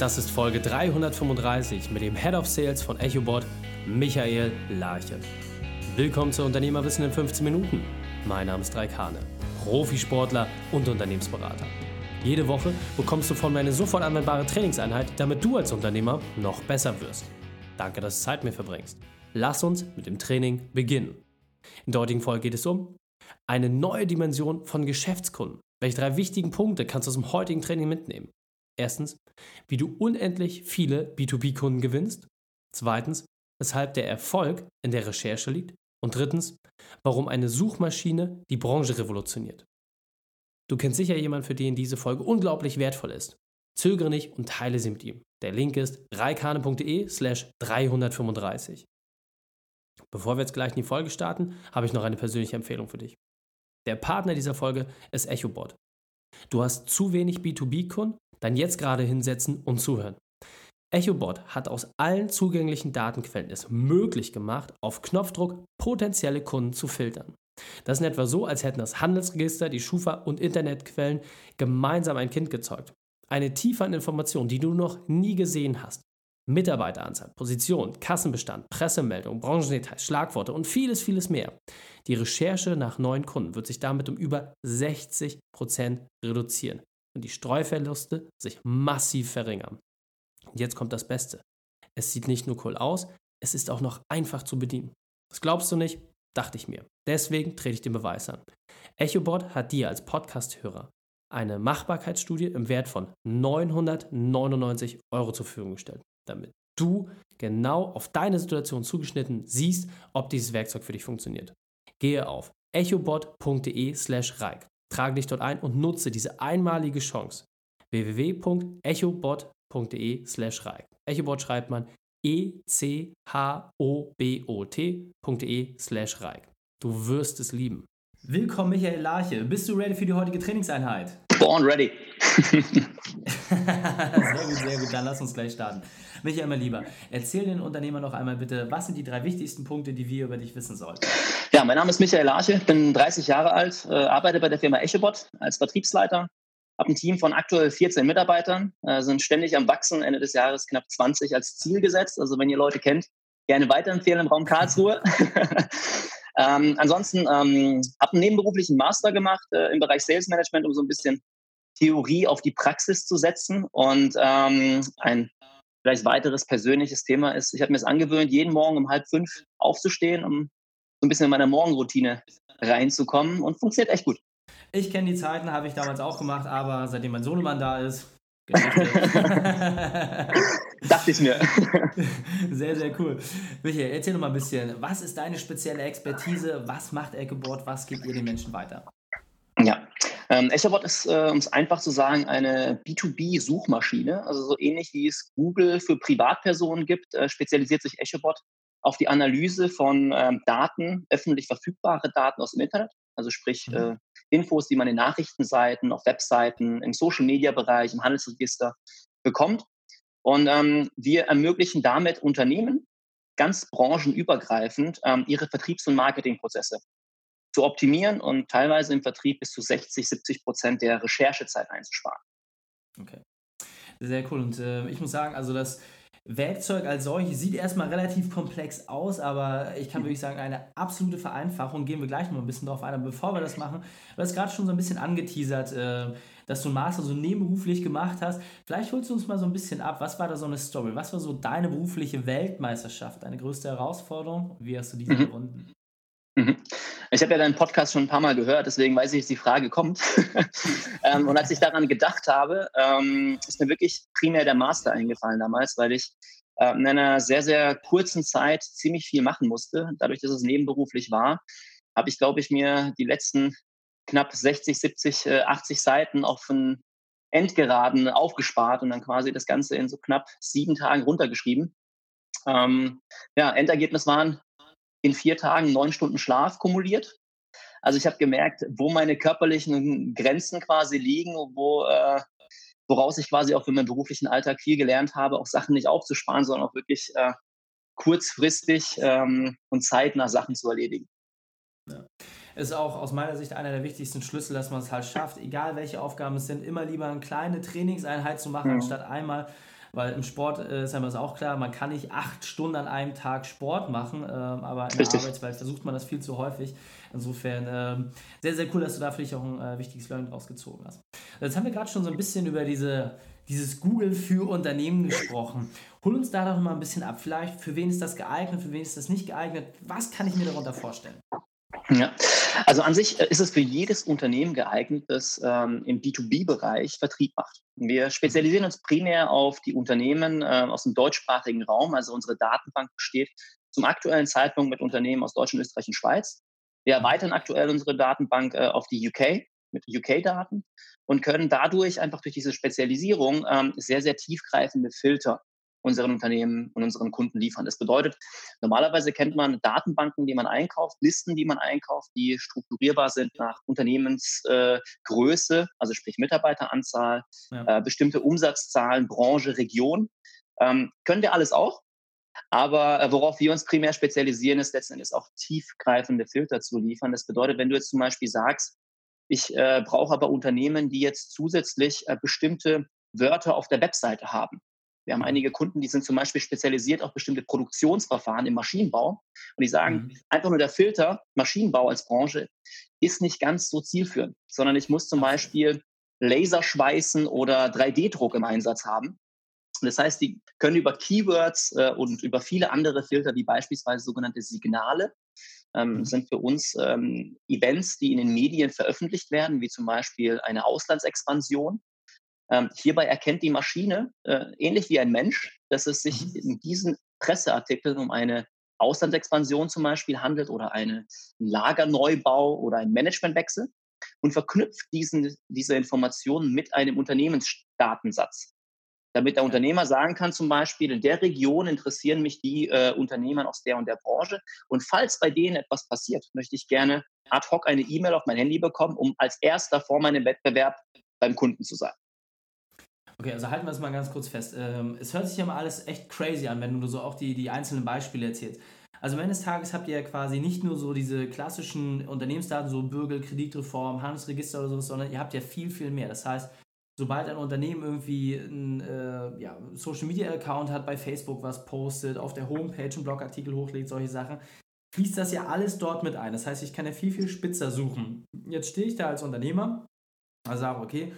Das ist Folge 335 mit dem Head of Sales von EchoBot, Michael Larche. Willkommen zu Unternehmerwissen in 15 Minuten. Mein Name ist Raik Hane, Profisportler und Unternehmensberater. Jede Woche bekommst du von mir eine sofort anwendbare Trainingseinheit, damit du als Unternehmer noch besser wirst. Danke, dass du Zeit mit mir verbringst. Lass uns mit dem Training beginnen. In der heutigen Folge geht es um eine neue Dimension von Geschäftskunden. Welche drei wichtigen Punkte kannst du aus dem heutigen Training mitnehmen? Erstens, wie du unendlich viele B2B-Kunden gewinnst. Zweitens, weshalb der Erfolg in der Recherche liegt. Und drittens, warum eine Suchmaschine die Branche revolutioniert. Du kennst sicher jemanden, für den diese Folge unglaublich wertvoll ist. Zögere nicht und teile sie mit ihm. Der Link ist reikane.de slash 335. Bevor wir jetzt gleich in die Folge starten, habe ich noch eine persönliche Empfehlung für dich. Der Partner dieser Folge ist EchoBot. Du hast zu wenig B2B-Kunden, dann jetzt gerade hinsetzen und zuhören. EchoBot hat aus allen zugänglichen Datenquellen es möglich gemacht, auf Knopfdruck potenzielle Kunden zu filtern. Das ist in etwa so, als hätten das Handelsregister, die Schufa und Internetquellen gemeinsam ein Kind gezeugt. Eine Tiefe an Informationen, die du noch nie gesehen hast. Mitarbeiteranzahl, Position, Kassenbestand, Pressemeldung, Branchendetails, Schlagworte und vieles, vieles mehr. Die Recherche nach neuen Kunden wird sich damit um über 60 Prozent reduzieren und die Streuverluste sich massiv verringern. Und jetzt kommt das Beste. Es sieht nicht nur cool aus, es ist auch noch einfach zu bedienen. Das glaubst du nicht? Dachte ich mir. Deswegen trete ich den Beweis an. EchoBot hat dir als Podcast-Hörer eine Machbarkeitsstudie im Wert von 999 Euro zur Verfügung gestellt, damit du genau auf deine Situation zugeschnitten siehst, ob dieses Werkzeug für dich funktioniert. Gehe auf echobot.de slash reik, trage dich dort ein und nutze diese einmalige Chance. www.echobot.de slash reik. Echobot schreibt man e-c-h-o-b-o-t.de slash reik. Du wirst es lieben. Willkommen, Michael Larche. Bist du ready für die heutige Trainingseinheit? Born ready. sehr gut, sehr gut. Dann lass uns gleich starten. Michael, mein Lieber, erzähl den Unternehmern noch einmal bitte, was sind die drei wichtigsten Punkte, die wir über dich wissen sollten? Ja, mein Name ist Michael Larche, bin 30 Jahre alt, äh, arbeite bei der Firma Echebot als Vertriebsleiter, habe ein Team von aktuell 14 Mitarbeitern, äh, sind ständig am Wachsen, Ende des Jahres knapp 20 als Ziel gesetzt. Also wenn ihr Leute kennt, gerne weiterempfehlen im Raum Karlsruhe. Ähm, ansonsten ähm, habe einen nebenberuflichen Master gemacht äh, im Bereich Sales Management, um so ein bisschen Theorie auf die Praxis zu setzen. Und ähm, ein vielleicht weiteres persönliches Thema ist, ich habe mir es angewöhnt, jeden Morgen um halb fünf aufzustehen, um so ein bisschen in meine Morgenroutine reinzukommen und funktioniert echt gut. Ich kenne die Zeiten, habe ich damals auch gemacht, aber seitdem mein Sohnemann da ist, Dachte ich mir. Sehr, sehr cool. Michael, erzähl noch mal ein bisschen. Was ist deine spezielle Expertise? Was macht Echobot? Was gibt ihr den Menschen weiter? Ähm, Echobot ist, äh, um es einfach zu sagen, eine B2B-Suchmaschine. Also so ähnlich wie es Google für Privatpersonen gibt, äh, spezialisiert sich Echobot auf die Analyse von ähm, Daten, öffentlich verfügbare Daten aus dem Internet. Also sprich mhm. äh, Infos, die man in Nachrichtenseiten, auf Webseiten, im Social-Media-Bereich, im Handelsregister bekommt. Und ähm, wir ermöglichen damit Unternehmen ganz branchenübergreifend ähm, ihre Vertriebs- und Marketingprozesse zu optimieren und teilweise im Vertrieb bis zu 60, 70 Prozent der Recherchezeit einzusparen. Okay. Sehr cool. Und äh, ich muss sagen, also das Werkzeug als solches sieht erstmal relativ komplex aus, aber ich kann wirklich sagen, eine absolute Vereinfachung. Gehen wir gleich noch ein bisschen drauf ein. Aber bevor wir das machen, du hast gerade schon so ein bisschen angeteasert, äh, dass du ein Master so nebenberuflich gemacht hast. Vielleicht holst du uns mal so ein bisschen ab. Was war da so eine Story? Was war so deine berufliche Weltmeisterschaft, deine größte Herausforderung? Wie hast du diese mhm. überwunden? Mhm. Ich habe ja deinen Podcast schon ein paar Mal gehört, deswegen weiß ich, dass die Frage kommt. ähm, und als ich daran gedacht habe, ähm, ist mir wirklich primär der Master eingefallen damals, weil ich äh, in einer sehr, sehr kurzen Zeit ziemlich viel machen musste. Dadurch, dass es nebenberuflich war, habe ich, glaube ich, mir die letzten knapp 60, 70, 80 Seiten auf einen Endgeraden aufgespart und dann quasi das Ganze in so knapp sieben Tagen runtergeschrieben. Ähm, ja, Endergebnis waren in vier Tagen neun Stunden Schlaf kumuliert. Also ich habe gemerkt, wo meine körperlichen Grenzen quasi liegen, wo, äh, woraus ich quasi auch für meinen beruflichen Alltag viel gelernt habe, auch Sachen nicht aufzusparen, sondern auch wirklich äh, kurzfristig ähm, und zeitnah Sachen zu erledigen. Ja. Ist auch aus meiner Sicht einer der wichtigsten Schlüssel, dass man es halt schafft, egal welche Aufgaben es sind, immer lieber eine kleine Trainingseinheit zu machen, mhm. anstatt einmal weil im Sport äh, ist einmal auch klar, man kann nicht acht Stunden an einem Tag Sport machen, ähm, aber in Richtig. der Arbeitswelt versucht man das viel zu häufig. Insofern ähm, sehr, sehr cool, dass du da für dich auch ein äh, wichtiges Learning rausgezogen hast. Jetzt haben wir gerade schon so ein bisschen über diese, dieses Google für Unternehmen gesprochen. Hol uns da doch mal ein bisschen ab. Vielleicht, für wen ist das geeignet, für wen ist das nicht geeignet? Was kann ich mir darunter vorstellen? Ja, also an sich äh, ist es für jedes Unternehmen geeignet, das ähm, im B2B-Bereich Vertrieb macht. Wir spezialisieren uns primär auf die Unternehmen äh, aus dem deutschsprachigen Raum. Also unsere Datenbank besteht zum aktuellen Zeitpunkt mit Unternehmen aus Deutschland, Österreich und Schweiz. Wir erweitern aktuell unsere Datenbank äh, auf die UK mit UK-Daten und können dadurch einfach durch diese Spezialisierung ähm, sehr, sehr tiefgreifende Filter unseren Unternehmen und unseren Kunden liefern. Das bedeutet, normalerweise kennt man Datenbanken, die man einkauft, Listen, die man einkauft, die strukturierbar sind nach Unternehmensgröße, äh, also sprich Mitarbeiteranzahl, ja. äh, bestimmte Umsatzzahlen, Branche, Region. Ähm, können wir alles auch. Aber äh, worauf wir uns primär spezialisieren, ist letzten Endes auch tiefgreifende Filter zu liefern. Das bedeutet, wenn du jetzt zum Beispiel sagst, ich äh, brauche aber Unternehmen, die jetzt zusätzlich äh, bestimmte Wörter auf der Webseite haben. Wir haben einige Kunden, die sind zum Beispiel spezialisiert auf bestimmte Produktionsverfahren im Maschinenbau. Und die sagen, mhm. einfach nur der Filter Maschinenbau als Branche ist nicht ganz so zielführend, sondern ich muss zum Beispiel Laserschweißen oder 3D-Druck im Einsatz haben. Das heißt, die können über Keywords äh, und über viele andere Filter, wie beispielsweise sogenannte Signale, ähm, mhm. sind für uns ähm, Events, die in den Medien veröffentlicht werden, wie zum Beispiel eine Auslandsexpansion. Ähm, hierbei erkennt die Maschine, äh, ähnlich wie ein Mensch, dass es sich mhm. in diesen Presseartikeln um eine Auslandsexpansion zum Beispiel handelt oder einen Lagerneubau oder einen Managementwechsel und verknüpft diesen, diese Informationen mit einem Unternehmensdatensatz damit der Unternehmer sagen kann, zum Beispiel, in der Region interessieren mich die äh, Unternehmer aus der und der Branche. Und falls bei denen etwas passiert, möchte ich gerne ad hoc eine E-Mail auf mein Handy bekommen, um als erster vor meinem Wettbewerb beim Kunden zu sein. Okay, also halten wir es mal ganz kurz fest. Ähm, es hört sich ja mal alles echt crazy an, wenn du so auch die, die einzelnen Beispiele erzählst. Also am Ende des Tages habt ihr ja quasi nicht nur so diese klassischen Unternehmensdaten, so Bürger, Kreditreform, Handelsregister oder so, sondern ihr habt ja viel, viel mehr. Das heißt, sobald ein Unternehmen irgendwie einen äh, ja, Social Media Account hat, bei Facebook was postet, auf der Homepage einen Blogartikel hochlegt, solche Sachen, fließt das ja alles dort mit ein. Das heißt, ich kann ja viel, viel spitzer suchen. Jetzt stehe ich da als Unternehmer, also sage, okay,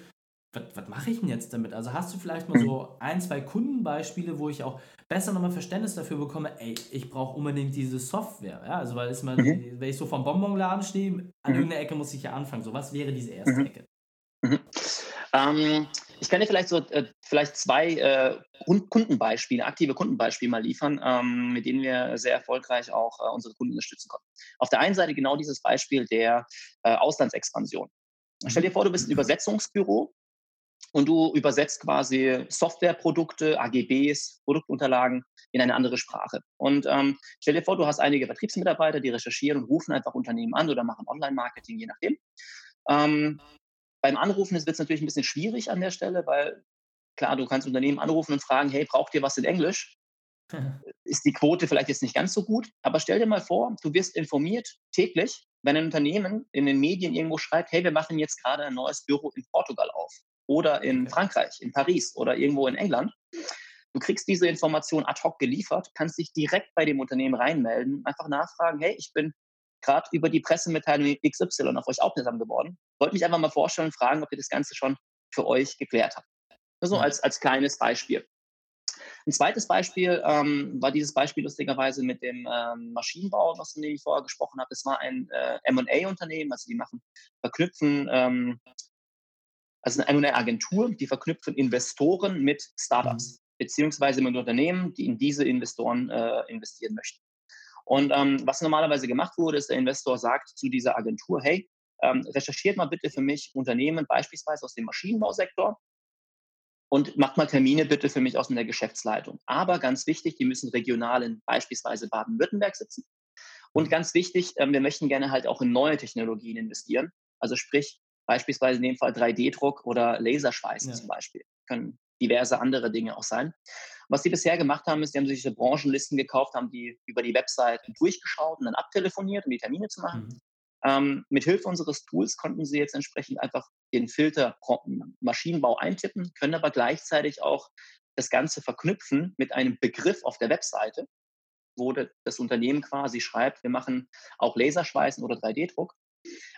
was mache ich denn jetzt damit? Also hast du vielleicht mal so ein, zwei Kundenbeispiele, wo ich auch besser nochmal Verständnis dafür bekomme, ey, ich brauche unbedingt diese Software. Ja? Also weil ist mal, mhm. wenn ich so vom Bonbonladen stehe, an mhm. irgendeiner Ecke muss ich ja anfangen. So, was wäre diese erste mhm. Ecke? Mhm. Ähm, ich kann dir vielleicht so äh, vielleicht zwei äh, Kundenbeispiele, aktive Kundenbeispiele mal liefern, ähm, mit denen wir sehr erfolgreich auch äh, unsere Kunden unterstützen konnten. Auf der einen Seite genau dieses Beispiel der äh, Auslandsexpansion. Stell dir vor, du bist ein Übersetzungsbüro und du übersetzt quasi Softwareprodukte, AGBs, Produktunterlagen in eine andere Sprache. Und ähm, stell dir vor, du hast einige Vertriebsmitarbeiter, die recherchieren und rufen einfach Unternehmen an oder machen Online-Marketing, je nachdem. Ähm, beim Anrufen wird es natürlich ein bisschen schwierig an der Stelle, weil klar, du kannst Unternehmen anrufen und fragen, hey, braucht ihr was in Englisch? Ist die Quote vielleicht jetzt nicht ganz so gut, aber stell dir mal vor, du wirst informiert täglich, wenn ein Unternehmen in den Medien irgendwo schreibt, hey, wir machen jetzt gerade ein neues Büro in Portugal auf oder in Frankreich, in Paris oder irgendwo in England. Du kriegst diese Information ad hoc geliefert, kannst dich direkt bei dem Unternehmen reinmelden, einfach nachfragen, hey, ich bin gerade über die Pressemitteilung XY auf euch aufmerksam geworden. Wollte mich einfach mal vorstellen und fragen, ob ihr das Ganze schon für euch geklärt habt. So als, als kleines Beispiel. Ein zweites Beispiel ähm, war dieses Beispiel lustigerweise mit dem ähm, Maschinenbau, was ich vorher gesprochen habe. Das war ein äh, M&A-Unternehmen, also die machen, verknüpfen, ähm, also eine M&A-Agentur, die verknüpfen Investoren mit Startups, mhm. beziehungsweise mit Unternehmen, die in diese Investoren äh, investieren möchten. Und ähm, was normalerweise gemacht wurde, ist, der Investor sagt zu dieser Agentur, hey, ähm, recherchiert mal bitte für mich Unternehmen beispielsweise aus dem Maschinenbausektor und macht mal Termine bitte für mich aus der Geschäftsleitung. Aber ganz wichtig, die müssen regional in beispielsweise Baden-Württemberg sitzen. Und ganz wichtig, ähm, wir möchten gerne halt auch in neue Technologien investieren. Also sprich, beispielsweise in dem Fall 3D-Druck oder Laserschweißen ja. zum Beispiel. Können diverse andere Dinge auch sein. Was sie bisher gemacht haben, ist, die haben sich diese Branchenlisten gekauft, haben die über die Webseiten durchgeschaut und dann abtelefoniert, um die Termine zu machen. Mhm. Ähm, mit Hilfe unseres Tools konnten sie jetzt entsprechend einfach den Filter Maschinenbau eintippen, können aber gleichzeitig auch das Ganze verknüpfen mit einem Begriff auf der Webseite, wo das Unternehmen quasi schreibt, wir machen auch Laserschweißen oder 3D-Druck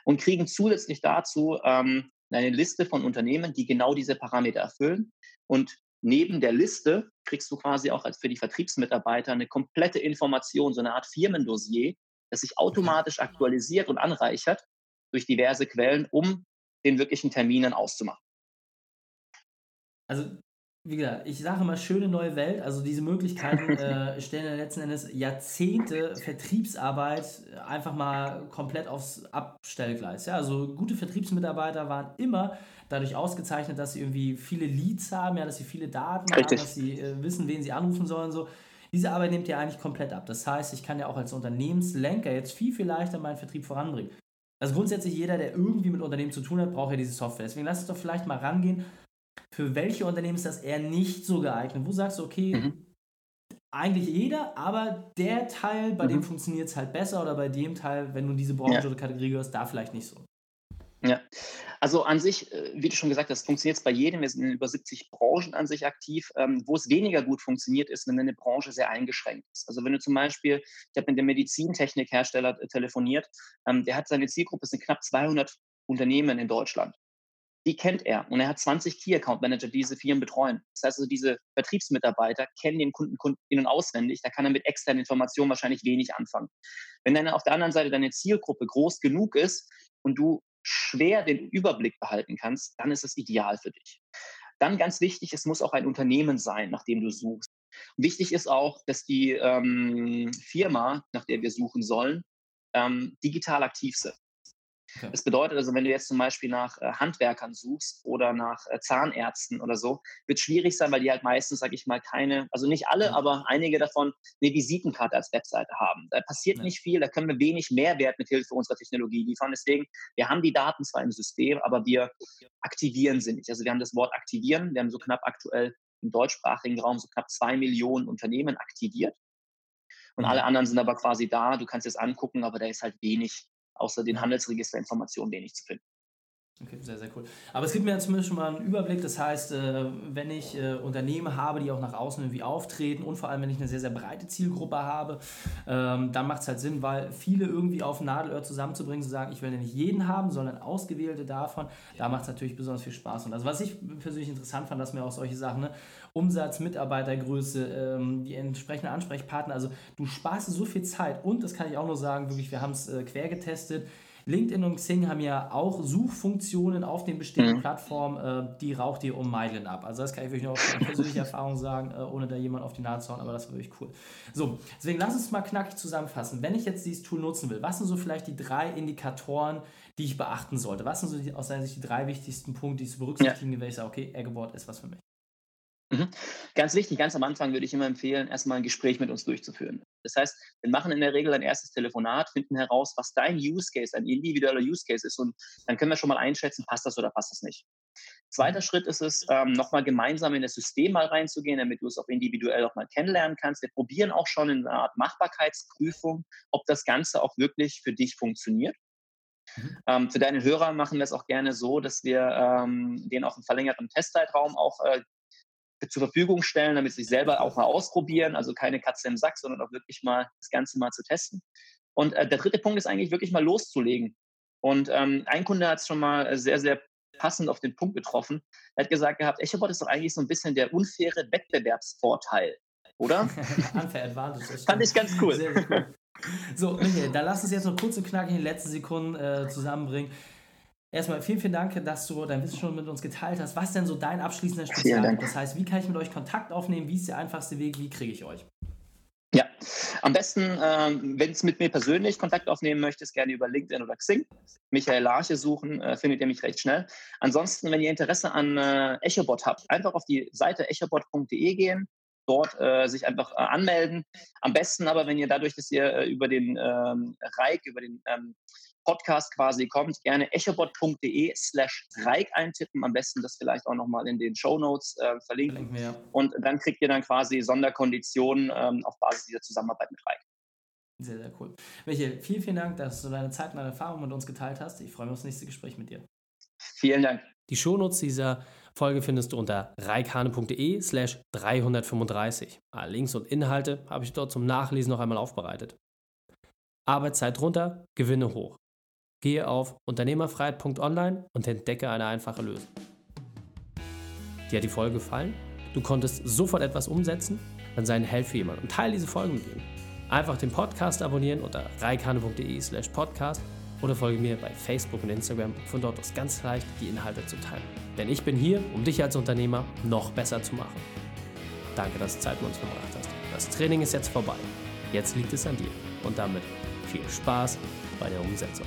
und kriegen zusätzlich dazu ähm, eine Liste von Unternehmen, die genau diese Parameter erfüllen. Und neben der Liste kriegst du quasi auch als für die Vertriebsmitarbeiter eine komplette Information, so eine Art Firmendossier, das sich automatisch aktualisiert und anreichert durch diverse Quellen, um den wirklichen Terminen auszumachen. Also wie gesagt, ich sage immer schöne neue Welt. Also diese Möglichkeiten äh, stellen ja letzten Endes Jahrzehnte Vertriebsarbeit einfach mal komplett aufs Abstellgleis. Ja, also gute Vertriebsmitarbeiter waren immer dadurch ausgezeichnet, dass sie irgendwie viele Leads haben, ja, dass sie viele Daten Richtig. haben, dass sie äh, wissen, wen sie anrufen sollen. So. Diese Arbeit nimmt ja eigentlich komplett ab. Das heißt, ich kann ja auch als Unternehmenslenker jetzt viel, viel leichter meinen Vertrieb voranbringen. Also grundsätzlich jeder, der irgendwie mit Unternehmen zu tun hat, braucht ja diese Software. Deswegen lass uns doch vielleicht mal rangehen für welche Unternehmen ist das eher nicht so geeignet? Wo sagst du, okay, mhm. eigentlich jeder, aber der Teil, bei mhm. dem funktioniert es halt besser oder bei dem Teil, wenn du diese Branche ja. oder Kategorie gehörst, da vielleicht nicht so. Ja, also an sich, äh, wie du schon gesagt hast, funktioniert es bei jedem. Wir sind in über 70 Branchen an sich aktiv. Ähm, wo es weniger gut funktioniert, ist, wenn eine Branche sehr eingeschränkt ist. Also wenn du zum Beispiel, ich habe mit dem Medizintechnikhersteller äh, telefoniert, ähm, der hat seine Zielgruppe, es sind knapp 200 Unternehmen in Deutschland die kennt er. Und er hat 20 Key Account Manager, die diese Firmen betreuen. Das heißt also, diese Vertriebsmitarbeiter kennen den Kunden, Kunden in- und auswendig. Da kann er mit externen Informationen wahrscheinlich wenig anfangen. Wenn dann auf der anderen Seite deine Zielgruppe groß genug ist und du schwer den Überblick behalten kannst, dann ist es ideal für dich. Dann ganz wichtig, es muss auch ein Unternehmen sein, nach dem du suchst. Wichtig ist auch, dass die ähm, Firma, nach der wir suchen sollen, ähm, digital aktiv sind. Okay. Das bedeutet also, wenn du jetzt zum Beispiel nach äh, Handwerkern suchst oder nach äh, Zahnärzten oder so, wird schwierig sein, weil die halt meistens, sage ich mal, keine, also nicht alle, mhm. aber einige davon eine Visitenkarte als Webseite haben. Da passiert ja. nicht viel, da können wir wenig Mehrwert mit Hilfe unserer Technologie liefern. Deswegen, wir haben die Daten zwar im System, aber wir aktivieren sie nicht. Also wir haben das Wort aktivieren, wir haben so knapp aktuell im deutschsprachigen Raum so knapp zwei Millionen Unternehmen aktiviert. Und alle mhm. anderen sind aber quasi da. Du kannst es angucken, aber da ist halt wenig außer den Handelsregisterinformationen wenig zu finden. Okay, sehr, sehr cool. Aber es gibt mir zumindest schon mal einen Überblick. Das heißt, äh, wenn ich äh, Unternehmen habe, die auch nach außen irgendwie auftreten und vor allem, wenn ich eine sehr, sehr breite Zielgruppe habe, ähm, dann macht es halt Sinn, weil viele irgendwie auf Nadelöhr zusammenzubringen, zu sagen, ich will ja nicht jeden haben, sondern ausgewählte davon. Da macht es natürlich besonders viel Spaß. Und also, was ich persönlich interessant fand, dass mir auch solche Sachen, ne, Umsatz, Mitarbeitergröße, ähm, die entsprechenden Ansprechpartner, also du sparst so viel Zeit und, das kann ich auch nur sagen, wirklich, wir haben es äh, quer getestet LinkedIn und Xing haben ja auch Suchfunktionen auf den bestehenden mhm. Plattformen, äh, die raucht ihr um Meilen ab. Also das kann ich wirklich nur aus persönlicher Erfahrung sagen, äh, ohne da jemand auf die Nase zu hauen, aber das war wirklich cool. So, deswegen lass uns mal knackig zusammenfassen. Wenn ich jetzt dieses Tool nutzen will, was sind so vielleicht die drei Indikatoren, die ich beachten sollte? Was sind so die, aus deiner Sicht die drei wichtigsten Punkte, die ich zu berücksichtigen, ja. wenn ich sage, okay, Aggeboard ist was für mich? Mhm. Ganz wichtig, ganz am Anfang würde ich immer empfehlen, erstmal ein Gespräch mit uns durchzuführen. Das heißt, wir machen in der Regel ein erstes Telefonat, finden heraus, was dein Use Case, ein individueller Use Case ist und dann können wir schon mal einschätzen, passt das oder passt das nicht. Zweiter Schritt ist es, ähm, nochmal gemeinsam in das System mal reinzugehen, damit du es auch individuell auch mal kennenlernen kannst. Wir probieren auch schon in einer Art Machbarkeitsprüfung, ob das Ganze auch wirklich für dich funktioniert. Mhm. Ähm, für deine Hörer machen wir es auch gerne so, dass wir ähm, denen auch einen verlängerten Testzeitraum auch äh, zur Verfügung stellen, damit sie sich selber auch mal ausprobieren. Also keine Katze im Sack, sondern auch wirklich mal das Ganze mal zu testen. Und äh, der dritte Punkt ist eigentlich wirklich mal loszulegen. Und ähm, ein Kunde hat es schon mal sehr, sehr passend auf den Punkt getroffen. Er hat gesagt gehabt, EchoBot ist doch eigentlich so ein bisschen der unfaire Wettbewerbsvorteil, oder? Unfair Advantage. Fand ich ganz cool. Sehr, sehr cool. So, Michael, da lass uns jetzt noch kurz und knackig in den letzten Sekunden äh, zusammenbringen. Erstmal vielen, vielen Dank, dass du dein Wissen schon mit uns geteilt hast. Was denn so dein abschließender Spezial? Das heißt, wie kann ich mit euch Kontakt aufnehmen? Wie ist der einfachste Weg? Wie kriege ich euch? Ja, am besten, ähm, wenn es mit mir persönlich Kontakt aufnehmen möchtest, gerne über LinkedIn oder Xing. Michael Larche suchen, äh, findet ihr mich recht schnell. Ansonsten, wenn ihr Interesse an äh, EchoBot habt, einfach auf die Seite echobot.de gehen, dort äh, sich einfach äh, anmelden. Am besten aber, wenn ihr dadurch, dass ihr äh, über den ähm, Reik, über den ähm, Podcast quasi kommt, gerne echobot.de slash Reik eintippen. Am besten das vielleicht auch nochmal in den Show Notes äh, verlinken. verlinken ja. Und dann kriegt ihr dann quasi Sonderkonditionen ähm, auf Basis dieser Zusammenarbeit mit Reik. Sehr, sehr cool. Michael, vielen, vielen Dank, dass du deine Zeit und deine Erfahrungen mit uns geteilt hast. Ich freue mich auf das nächste Gespräch mit dir. Vielen Dank. Die Shownotes dieser Folge findest du unter reikane.de slash 335. Alle Links und Inhalte habe ich dort zum Nachlesen noch einmal aufbereitet. Arbeitszeit runter, Gewinne hoch. Gehe auf unternehmerfreiheit.online und entdecke eine einfache Lösung. Dir hat die Folge gefallen? Du konntest sofort etwas umsetzen? Dann sei ein Held für jemanden und teile diese Folge mit ihm. Einfach den Podcast abonnieren unter reikane.de slash podcast oder folge mir bei Facebook und Instagram, von dort aus ganz leicht die Inhalte zu teilen. Denn ich bin hier, um dich als Unternehmer noch besser zu machen. Danke, dass du Zeit mit uns verbracht hast. Das Training ist jetzt vorbei. Jetzt liegt es an dir. Und damit viel Spaß bei der Umsetzung.